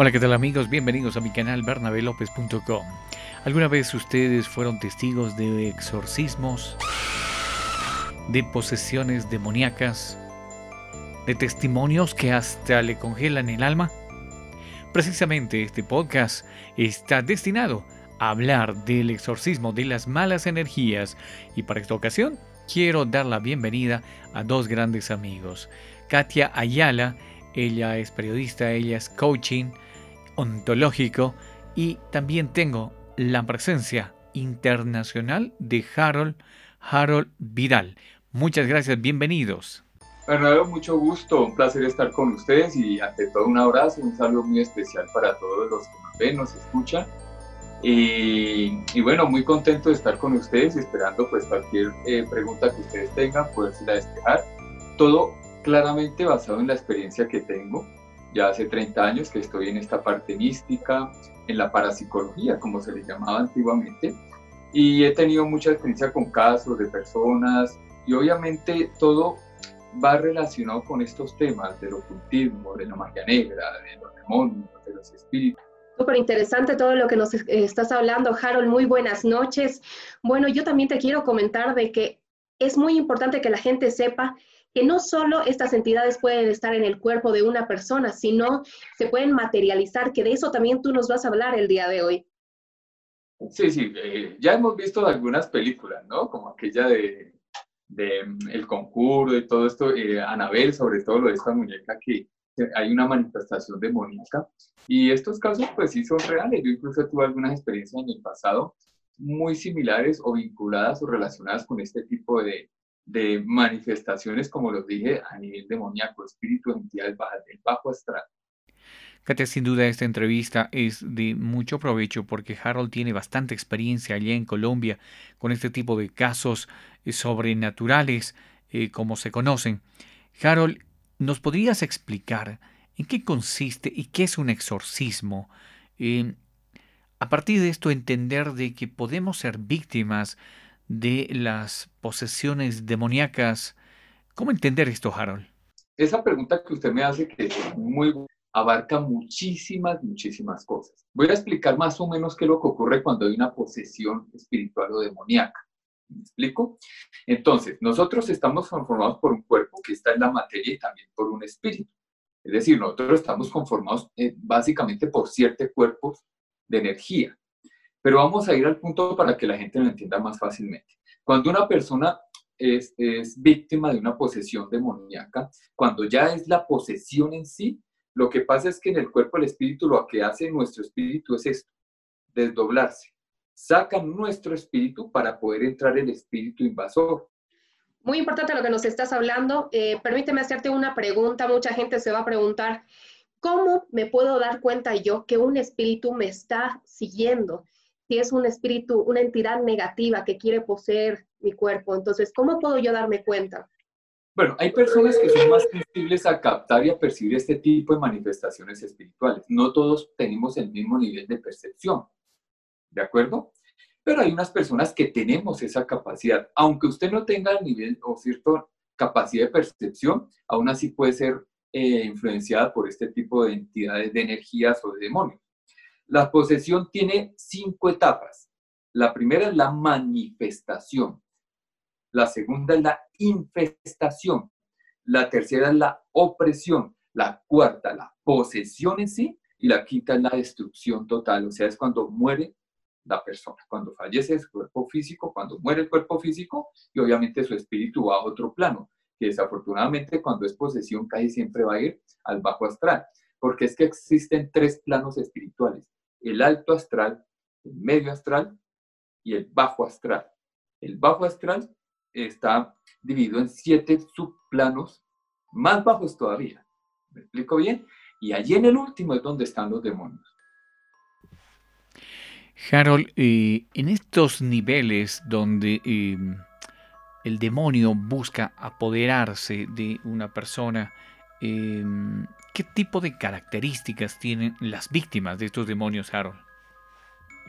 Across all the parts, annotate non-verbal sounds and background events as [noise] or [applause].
Hola, ¿qué tal amigos? Bienvenidos a mi canal bernabelopez.com. ¿Alguna vez ustedes fueron testigos de exorcismos, de posesiones demoníacas, de testimonios que hasta le congelan el alma? Precisamente este podcast está destinado a hablar del exorcismo de las malas energías y para esta ocasión quiero dar la bienvenida a dos grandes amigos. Katia Ayala, ella es periodista, ella es coaching, ontológico y también tengo la presencia internacional de Harold, Harold Vidal. Muchas gracias, bienvenidos. Bernardo, mucho gusto, un placer estar con ustedes y ante todo un abrazo, un saludo muy especial para todos los que nos ven, nos escuchan. Y, bueno, muy contento de estar con ustedes y esperando pues cualquier eh, pregunta que ustedes tengan, la despejar. Todo claramente basado en la experiencia que tengo ya hace 30 años que estoy en esta parte mística, en la parapsicología, como se le llamaba antiguamente, y he tenido mucha experiencia con casos de personas y obviamente todo va relacionado con estos temas del ocultismo, de la magia negra, de los demonios, de los espíritus. Súper interesante todo lo que nos estás hablando, Harold. Muy buenas noches. Bueno, yo también te quiero comentar de que es muy importante que la gente sepa que no solo estas entidades pueden estar en el cuerpo de una persona, sino se pueden materializar, que de eso también tú nos vas a hablar el día de hoy. Sí, sí, eh, ya hemos visto algunas películas, ¿no? Como aquella de, de mm, El Conjuro y todo esto, eh, Anabel, sobre todo lo de esta muñeca que hay una manifestación demoníaca. Y estos casos, pues sí son reales. Yo incluso tuve algunas experiencias en el pasado muy similares o vinculadas o relacionadas con este tipo de, de manifestaciones, como los dije, a nivel demoníaco, espíritu, entidades bajas del bajo astral. Katia, sin duda esta entrevista es de mucho provecho porque Harold tiene bastante experiencia allá en Colombia con este tipo de casos eh, sobrenaturales, eh, como se conocen. Harold, ¿nos podrías explicar en qué consiste y qué es un exorcismo? Eh, a partir de esto, entender de que podemos ser víctimas de las posesiones demoníacas. ¿Cómo entender esto, Harold? Esa pregunta que usted me hace que es muy abarca muchísimas, muchísimas cosas. Voy a explicar más o menos qué es lo que ocurre cuando hay una posesión espiritual o demoníaca. ¿Me explico? Entonces, nosotros estamos conformados por un cuerpo que está en la materia y también por un espíritu. Es decir, nosotros estamos conformados eh, básicamente por siete cuerpos de energía. Pero vamos a ir al punto para que la gente lo entienda más fácilmente. Cuando una persona es, víctima de una posesión demoníaca, cuando ya es la posesión en sí, lo que pasa es que en el cuerpo el espíritu lo que hace nuestro espíritu es esto, desdoblarse. Saca nuestro espíritu para poder entrar el espíritu invasor. Muy importante lo que nos estás hablando. Eh, permíteme hacerte una pregunta. Mucha gente se va a preguntar, ¿cómo me puedo dar cuenta yo que un espíritu me está siguiendo? Si es un espíritu, una entidad negativa que quiere poseer mi cuerpo. Entonces, ¿cómo puedo yo darme cuenta? Bueno, hay personas que son más sensibles a captar y a percibir este tipo de manifestaciones espirituales. No todos tenemos el mismo nivel de percepción, ¿de acuerdo? Pero hay unas personas que tenemos esa capacidad. Aunque usted no tenga el nivel o cierta capacidad de percepción, aún así puede ser eh, influenciada por este tipo de entidades de energías o de demonios. La posesión tiene cinco etapas. La primera es la manifestación. La segunda es la infestación. La tercera es la opresión. La cuarta, la posesión en sí. Y la quinta es la destrucción total. O sea, es cuando muere la persona, cuando fallece su cuerpo físico, cuando muere el cuerpo físico y obviamente su espíritu va a otro plano, que desafortunadamente cuando es posesión casi siempre va a ir al bajo astral, porque es que existen tres planos espirituales, el alto astral, el medio astral y el bajo astral. El bajo astral está dividido en siete subplanos más bajos todavía. ¿Me explico bien? Y allí en el último es donde están los demonios. Harold, eh, en estos niveles donde eh, el demonio busca apoderarse de una persona, eh, ¿Qué tipo de características tienen las víctimas de estos demonios, Harold?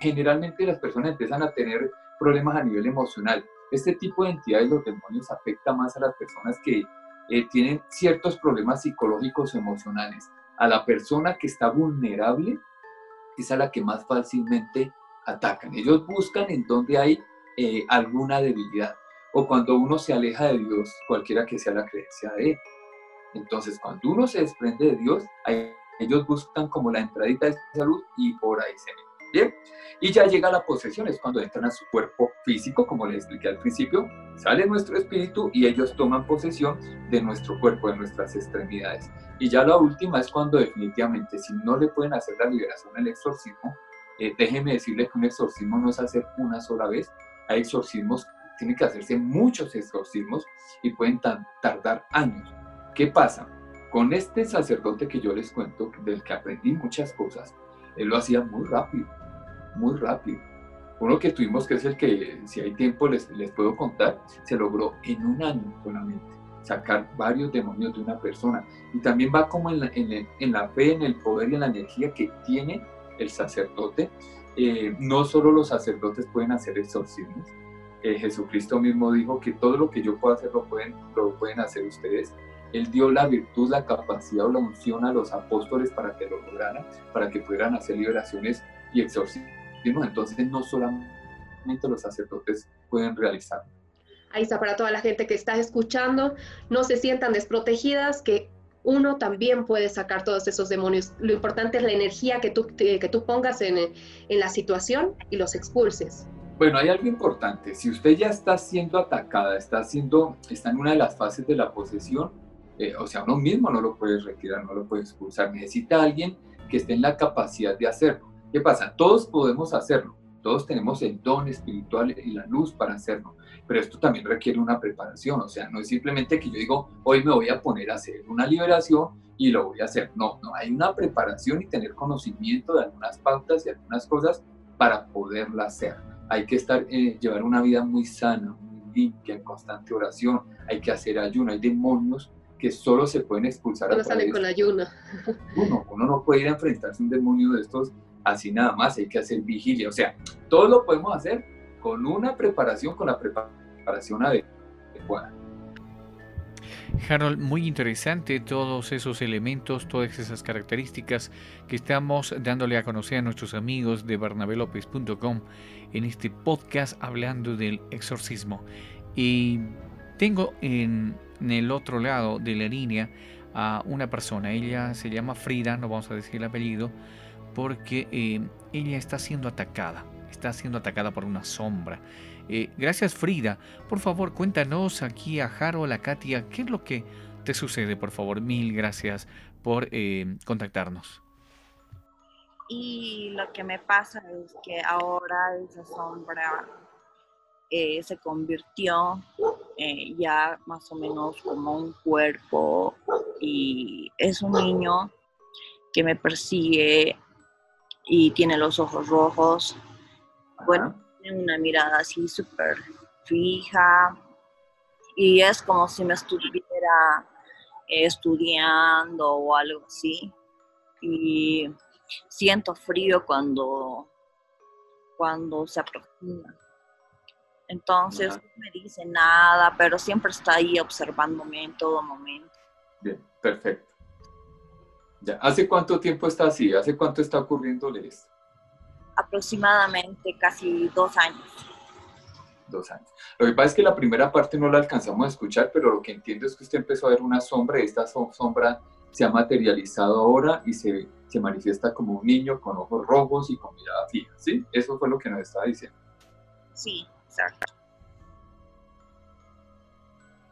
Generalmente las personas empiezan a tener problemas a nivel emocional. Este tipo de entidades, los demonios, afecta más a las personas que eh, tienen ciertos problemas psicológicos o emocionales, a la persona que está vulnerable es a la que más fácilmente atacan. Ellos buscan en donde hay eh, alguna debilidad o cuando uno se aleja de Dios, cualquiera que sea la creencia de él. Entonces, cuando uno se desprende de Dios, ellos buscan como la entradita de salud y por ahí se meten. Bien, y ya llega la posesión, es cuando entran a su cuerpo físico, como les expliqué al principio, sale nuestro espíritu y ellos toman posesión de nuestro cuerpo, de nuestras extremidades. Y ya la última es cuando definitivamente, si no le pueden hacer la liberación al exorcismo, eh, déjenme decirles que un exorcismo no es hacer una sola vez, hay exorcismos, tienen que hacerse muchos exorcismos y pueden tardar años. ¿Qué pasa? Con este sacerdote que yo les cuento, del que aprendí muchas cosas, él lo hacía muy rápido muy rápido. Uno que tuvimos, que es el que, si hay tiempo, les, les puedo contar, se logró en un año solamente sacar varios demonios de una persona. Y también va como en la, en, la fe, en el poder y en la energía que tiene el sacerdote. Eh, no solo los sacerdotes pueden hacer exorcismos. Eh, Jesucristo mismo dijo que todo lo que yo puedo hacer lo pueden, lo pueden hacer ustedes. Él dio la virtud, la capacidad o la unción a los apóstoles para que lo lograran, para que pudieran hacer liberaciones y exorcismos entonces no solamente los sacerdotes pueden realizarlo. Ahí está para toda la gente que está escuchando, no se sientan desprotegidas, que uno también puede sacar todos esos demonios. Lo importante es la energía que tú, que tú pongas en, en la situación y los expulses. Bueno, hay algo importante. Si usted ya está siendo atacada, está, haciendo, está en una de las fases de la posesión, eh, o sea, uno mismo no lo puede retirar, no lo puede expulsar. Necesita alguien que esté en la capacidad de hacerlo. ¿Qué pasa? Todos podemos hacerlo, todos tenemos el don espiritual y la luz para hacerlo, pero esto también requiere una preparación, o sea, no es simplemente que yo digo, hoy me voy a poner a hacer una liberación y lo voy a hacer, no, no, hay una preparación y tener conocimiento de algunas pautas y algunas cosas para poderla hacer. Hay que estar, eh, llevar una vida muy sana, muy limpia, en constante oración, hay que hacer ayuno, hay demonios que solo se pueden expulsar no a sale con ayuno. [laughs] Uno, uno no puede ir a enfrentarse a un demonio de estos así nada más, hay que hacer vigilia. O sea, todo lo podemos hacer con una preparación, con la preparación adecuada. Harold, muy interesante todos esos elementos, todas esas características que estamos dándole a conocer a nuestros amigos de barnabelopez.com en este podcast hablando del exorcismo. Y tengo en, el otro lado de la línea a una persona, ella se llama Frida, no vamos a decir el apellido, porque eh, ella está siendo atacada, está siendo atacada por una sombra. Eh, gracias Frida, por favor cuéntanos aquí a Harold, a Katia, ¿qué es lo que te sucede? Por favor, mil gracias por eh, contactarnos. Y lo que me pasa es que ahora esa sombra se convirtió ya más o menos como un cuerpo y es un niño que me persigue y tiene los ojos rojos. Bueno, tiene una mirada así súper fija y es como si me estuviera estudiando o algo así. Y siento frío cuando, cuando se aproxima. Entonces no me dice nada, pero siempre está ahí observándome en todo momento. Bien, perfecto. ¿Hace cuánto tiempo está así? ¿Hace cuánto está ocurriéndole esto? Aproximadamente casi dos años. Dos años. Lo que pasa es que la primera parte no la alcanzamos a escuchar, pero lo que entiendo es que usted empezó a ver una sombra y esta sombra se ha materializado ahora y se, se manifiesta como un niño con ojos rojos y con mirada fija, ¿sí? Eso fue lo que nos estaba diciendo. Sí, exacto.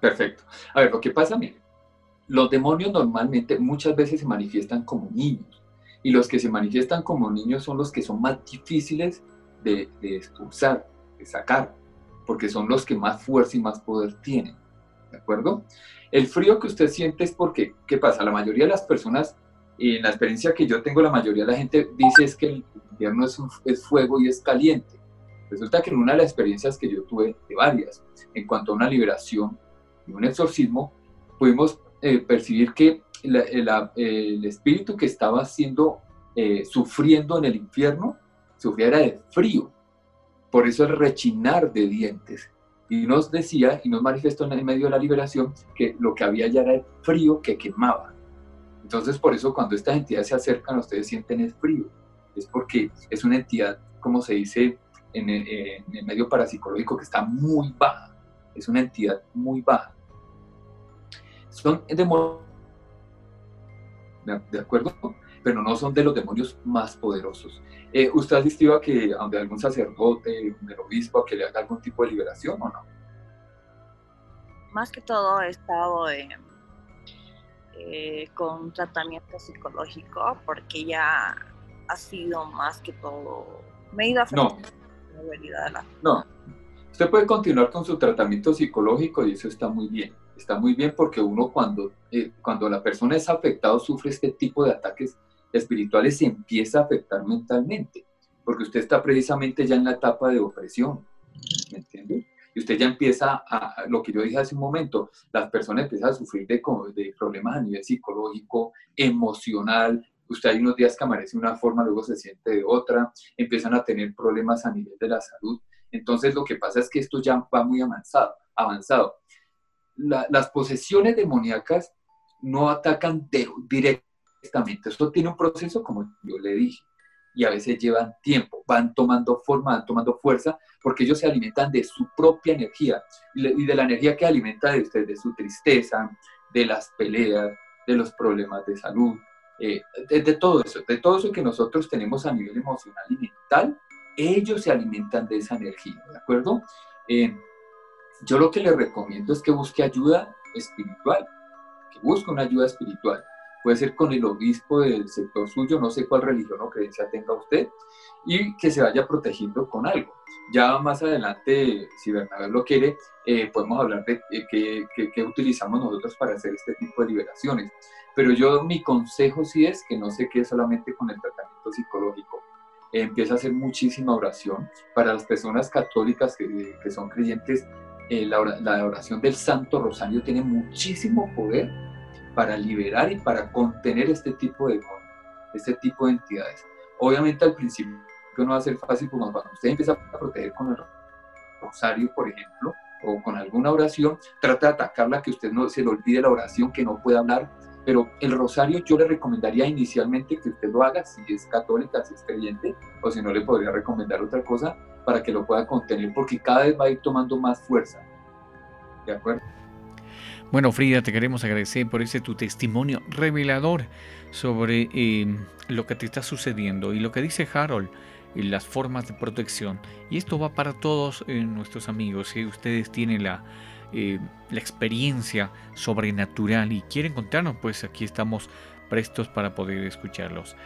Perfecto. A ver, lo que pasa, mire, los demonios normalmente muchas veces se manifiestan como niños y los que se manifiestan como niños son los que son más difíciles de, expulsar, de sacar, porque son los que más fuerza y más poder tienen. ¿De acuerdo? El frío que usted siente es porque, ¿qué pasa? La mayoría de las personas, en la experiencia que yo tengo, la mayoría de la gente dice es que el invierno es, es fuego y es caliente. Resulta que en una de las experiencias que yo tuve, de varias, en cuanto a una liberación y un exorcismo, pudimos eh, percibir que el espíritu que estaba siendo, eh, sufriendo en el infierno, sufría era de frío. Por eso el rechinar de dientes. Y nos decía y nos manifestó en el medio de la liberación que lo que había ya era el frío que quemaba. Entonces, por eso cuando estas entidades se acercan, ustedes sienten el frío. Es porque es una entidad, como se dice en el, medio parapsicológico, que está muy baja. Es una entidad muy baja. Son demonios, ¿de acuerdo? Pero no son de los demonios más poderosos. Eh, ¿Usted ha asistido a que donde algún sacerdote, un obispo, que le haga algún tipo de liberación o no? Más que todo he estado en eh, con tratamiento psicológico porque ya ha sido más que todo, me he ido a no. No, usted puede continuar con su tratamiento psicológico y eso está muy bien. Está muy bien porque uno cuando, eh, cuando la persona es afectada sufre este tipo de ataques espirituales se empieza a afectar mentalmente, porque usted está precisamente ya en la etapa de opresión, ¿me entiende? y usted ya empieza a, lo que yo dije hace un momento, las personas empiezan a sufrir de, de problemas a nivel psicológico, emocional, usted hay unos días que amanece de una forma, luego se siente de otra, empiezan a tener problemas a nivel de la salud. Entonces lo que pasa es que esto ya va muy avanzado. avanzado. las posesiones demoníacas no atacan directamente, eso tiene un proceso como yo le dije y a veces llevan tiempo, van tomando forma, van tomando fuerza, porque ellos se alimentan de su propia energía y de la energía que alimenta de usted, de su tristeza, de las peleas, de los problemas de salud, eh, de, todo eso, de todo eso que nosotros tenemos a nivel emocional y mental, ellos se alimentan de esa energía, ¿de acuerdo? Eh, yo lo que le recomiendo es que busque ayuda espiritual, que busque una ayuda espiritual puede ser con el obispo del sector suyo, no sé cuál religión o creencia tenga usted, y que se vaya protegiendo con algo. Ya más adelante, si Bernabé lo quiere, eh, podemos hablar de qué, utilizamos nosotros para hacer este tipo de liberaciones. Pero yo mi consejo sí es que no se quede solamente con el tratamiento psicológico. empieza a hacer muchísima oración. Para las personas católicas que, que son creyentes, eh, la, la oración del Santo Rosario tiene muchísimo poder para liberar y para contener este tipo de este tipo de entidades. Obviamente al principio no va a ser fácil porque cuando usted empieza a proteger con el rosario, por ejemplo, o con alguna oración, trata de atacarla, que usted no se le olvide la oración, que no pueda hablar, pero el rosario yo le recomendaría inicialmente que usted lo haga si es católica, si es creyente, o si no le podría recomendar otra cosa para que lo pueda contener, porque cada vez va a ir tomando más fuerza. ¿De acuerdo? Bueno, Frida, te queremos agradecer por ese tu testimonio revelador sobre eh, lo que te está sucediendo y lo que dice Harold las formas de protección. Y esto va para todos eh, nuestros amigos. Si ustedes tienen la, eh, la experiencia sobrenatural y quieren contarnos, pues aquí estamos prestos para poder escucharlos.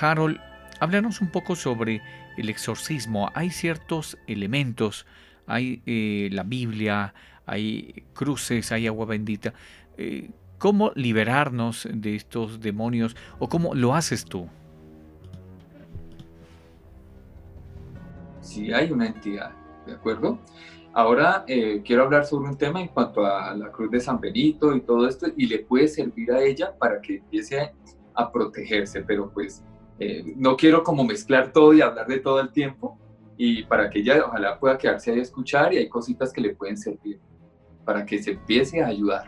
Harold, háblanos un poco sobre el exorcismo. Hay ciertos elementos, hay la Biblia, hay cruces, hay agua bendita. Eh, ¿Cómo liberarnos de estos demonios o cómo lo haces tú? Sí, hay una entidad, ¿de acuerdo? Ahora eh, quiero hablar sobre un tema en cuanto a la cruz de San Benito y todo esto, y le puede servir a ella para que empiece a protegerse, pero pues eh, no quiero como mezclar todo y hablar de todo el tiempo, y para que ella ojalá pueda quedarse ahí a escuchar y hay cositas que le pueden servir para que se empiece a ayudar.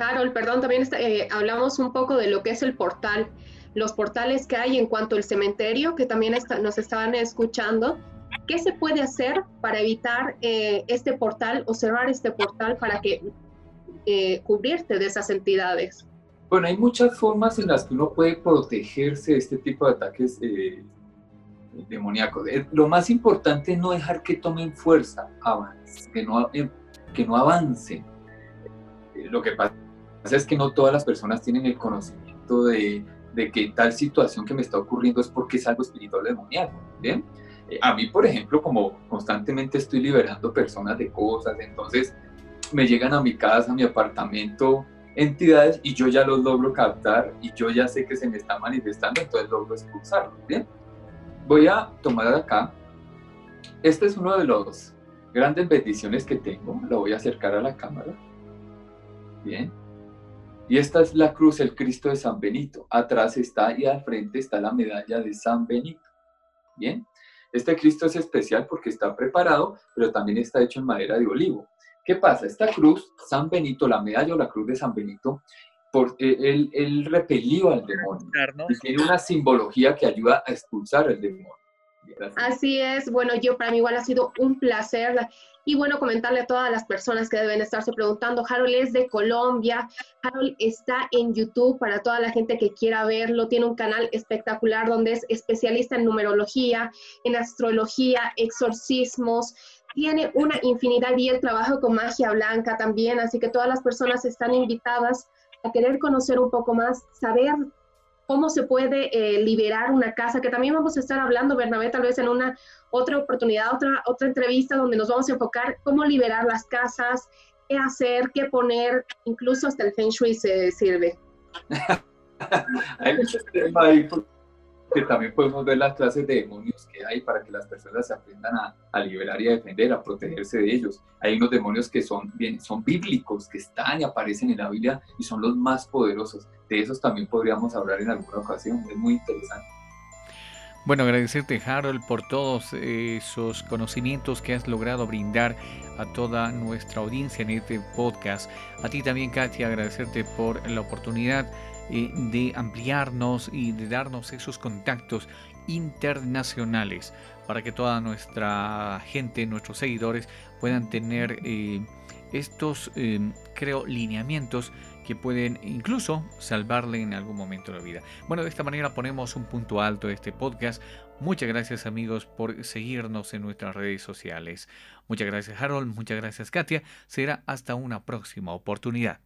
Harold, perdón, también eh, hablamos un poco de lo que es el portal, los portales que hay en cuanto al cementerio, que también nos estaban escuchando. ¿Qué se puede hacer para evitar eh, este portal o cerrar este portal para que eh, cubrirte de esas entidades? Bueno, hay muchas formas en las que uno puede protegerse de este tipo de ataques demoníacos. Lo más importante es no dejar que tomen fuerza, que no que no avancen. Eh, lo que pasa es que no todas las personas tienen el conocimiento de, de que tal situación que me está ocurriendo es porque es algo espiritual demoníaco. ¿bien? Eh, a mí, por ejemplo, como constantemente estoy liberando personas de cosas, entonces me llegan a mi casa, a mi apartamento, entidades y yo ya los logro captar y yo ya sé que se me está manifestando, entonces logro expulsarlos. ¿bien? Voy a tomar acá. Este es uno de los grandes bendiciones que tengo. Lo voy a acercar a la cámara. Bien. Y esta es la cruz, el Cristo de San Benito. Atrás está y al frente está la medalla de San Benito. Bien. Este Cristo es especial porque está preparado, pero también está hecho en madera de olivo. ¿Qué pasa? Esta cruz, San Benito, la medalla o la cruz de San Benito, por, eh, él, él repelió al demonio. Y tiene una simbología que ayuda a expulsar el demonio. Así es, bueno, yo para mí igual ha sido un placer. Y bueno, comentarle a todas las personas que deben estarse preguntando, Harold es de Colombia, Harold está en YouTube para toda la gente que quiera verlo, tiene un canal espectacular donde es especialista en numerología, en astrología, exorcismos, tiene una infinidad y el trabajo con magia blanca también, así que todas las personas están invitadas a querer conocer un poco más, saber cómo se puede eh, liberar una casa, que también vamos a estar hablando, Bernabé, tal vez en una otra oportunidad, otra, otra entrevista donde nos vamos a enfocar cómo liberar las casas, qué hacer, qué poner, incluso hasta el Feng Shui se sirve. [laughs] Hay muchos temas que también podemos ver las clases de demonios que hay para que las personas se aprendan a, a, liberar y a defender, a protegerse de ellos. Hay unos demonios que son, bien, son bíblicos, que están y aparecen en la Biblia y son los más poderosos. De esos también podríamos hablar en alguna ocasión. Es muy interesante. Bueno, agradecerte Harold por todos esos conocimientos que has logrado brindar a toda nuestra audiencia en este podcast. A ti también, Katia, agradecerte por la oportunidad eh, de ampliarnos y de darnos esos contactos internacionales para que toda nuestra gente, nuestros seguidores puedan tener eh, estos, eh, creo, lineamientos que pueden incluso salvarle en algún momento la vida. Bueno, de esta manera ponemos un punto alto a este podcast. Muchas gracias amigos por seguirnos en nuestras redes sociales. Muchas gracias Harold, muchas gracias Katia. Será hasta una próxima oportunidad.